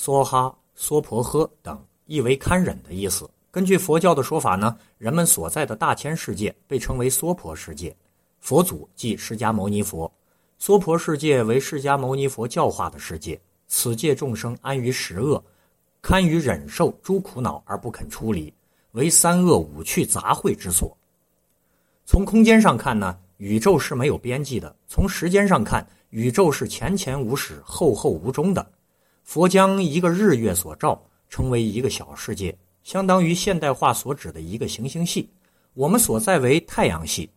梭哈、娑婆诃等，意为堪忍的意思。根据佛教的说法呢，人们所在的大千世界被称为娑婆世界，佛祖即释迦牟尼佛。娑婆世界为释迦牟尼佛教化的世界，此界众生安于十恶，堪于忍受诸苦恼而不肯出离，为三恶五趣杂秽之所。从空间上看呢，宇宙是没有边际的；从时间上看，宇宙是前前无始、后后无终的。佛将一个日月所照称为一个小世界，相当于现代化所指的一个行星系。我们所在为太阳系，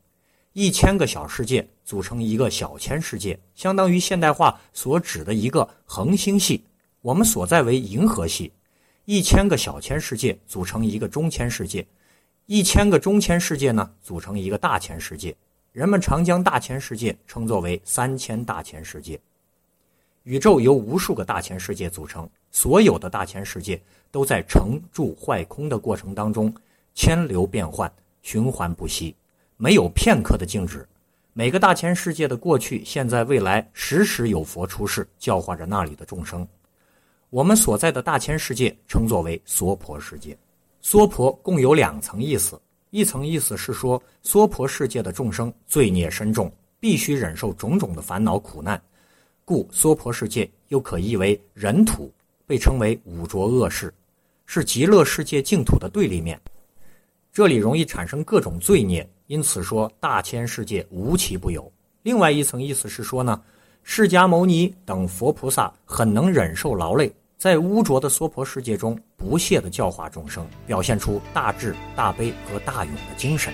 一千个小世界组成一个小千世界，相当于现代化所指的一个恒星系。我们所在为银河系，一千个小千世界组成一个中千世界，一千个中千世界呢组成一个大千世界。人们常将大千世界称作为三千大千世界。宇宙由无数个大千世界组成，所有的大千世界都在成住坏空的过程当中千流变换，循环不息，没有片刻的静止。每个大千世界的过去、现在、未来，时时有佛出世，教化着那里的众生。我们所在的大千世界称作为娑婆世界。娑婆共有两层意思，一层意思是说，娑婆世界的众生罪孽深重，必须忍受种种的烦恼苦难。故娑婆世界又可译为人土，被称为五浊恶世，是极乐世界净土的对立面。这里容易产生各种罪孽，因此说大千世界无奇不有。另外一层意思是说呢，释迦牟尼等佛菩萨很能忍受劳累，在污浊的娑婆世界中不懈地教化众生，表现出大智、大悲和大勇的精神。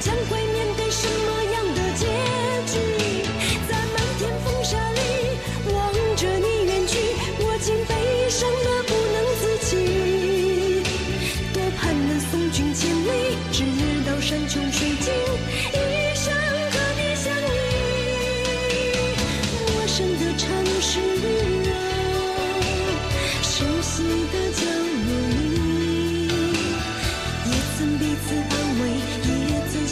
将会面